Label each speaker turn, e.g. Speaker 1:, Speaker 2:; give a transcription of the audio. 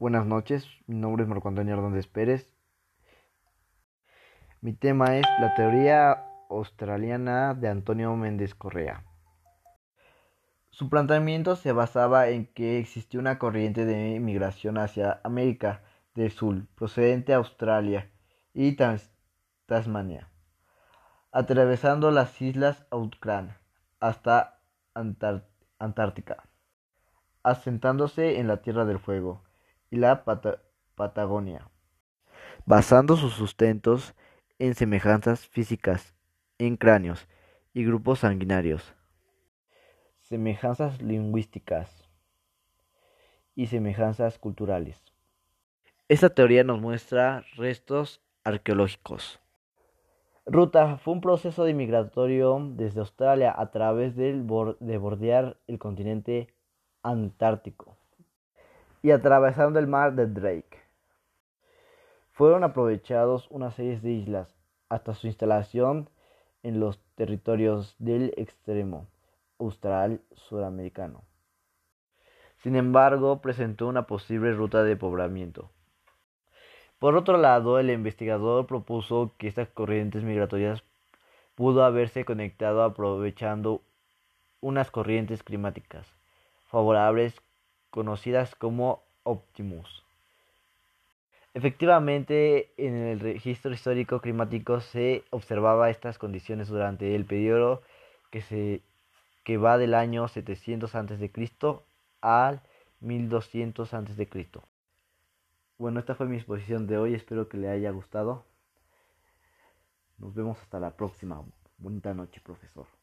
Speaker 1: Buenas noches, mi nombre es Marco Antonio Hernández Pérez. Mi tema es la teoría australiana de Antonio Méndez Correa. Su planteamiento se basaba en que existía una corriente de migración hacia América del Sur, procedente de Australia y Tasmania, atravesando las islas Auckland hasta Antártica, asentándose en la Tierra del Fuego y la Patagonia, basando sus sustentos en semejanzas físicas, en cráneos y grupos sanguinarios, semejanzas lingüísticas y semejanzas culturales. Esta teoría nos muestra restos arqueológicos. Ruta fue un proceso de migratorio desde Australia a través del de bordear el continente antártico y atravesando el mar de Drake. Fueron aprovechados una serie de islas hasta su instalación en los territorios del extremo austral suramericano. Sin embargo, presentó una posible ruta de poblamiento. Por otro lado, el investigador propuso que estas corrientes migratorias pudo haberse conectado aprovechando unas corrientes climáticas favorables conocidas como Optimus. Efectivamente, en el registro histórico climático se observaba estas condiciones durante el periodo que, se, que va del año 700 a.C. al 1200 a.C. Bueno, esta fue mi exposición de hoy, espero que le haya gustado. Nos vemos hasta la próxima. Bonita noche, profesor.